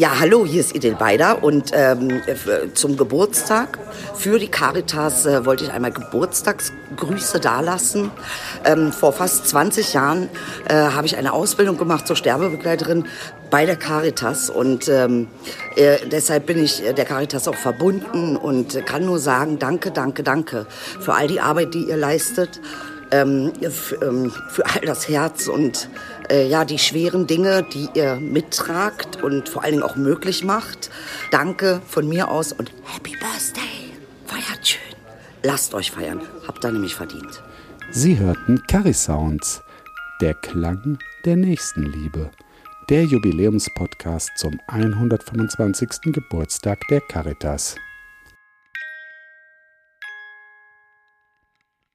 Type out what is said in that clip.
Ja, hallo, hier ist Idil Beider und ähm, zum Geburtstag für die Caritas äh, wollte ich einmal Geburtstagsgrüße dalassen. Ähm, vor fast 20 Jahren äh, habe ich eine Ausbildung gemacht zur Sterbebegleiterin bei der Caritas und ähm, äh, deshalb bin ich der Caritas auch verbunden und kann nur sagen, danke, danke, danke für all die Arbeit, die ihr leistet ähm, ähm, für all das Herz und äh, ja, die schweren Dinge, die ihr mittragt und vor allen Dingen auch möglich macht. Danke von mir aus und Happy Birthday. Feiert schön. Lasst euch feiern. Habt ihr nämlich verdient. Sie hörten Carry Sounds, der Klang der Nächstenliebe. Der Jubiläumspodcast zum 125. Geburtstag der Caritas.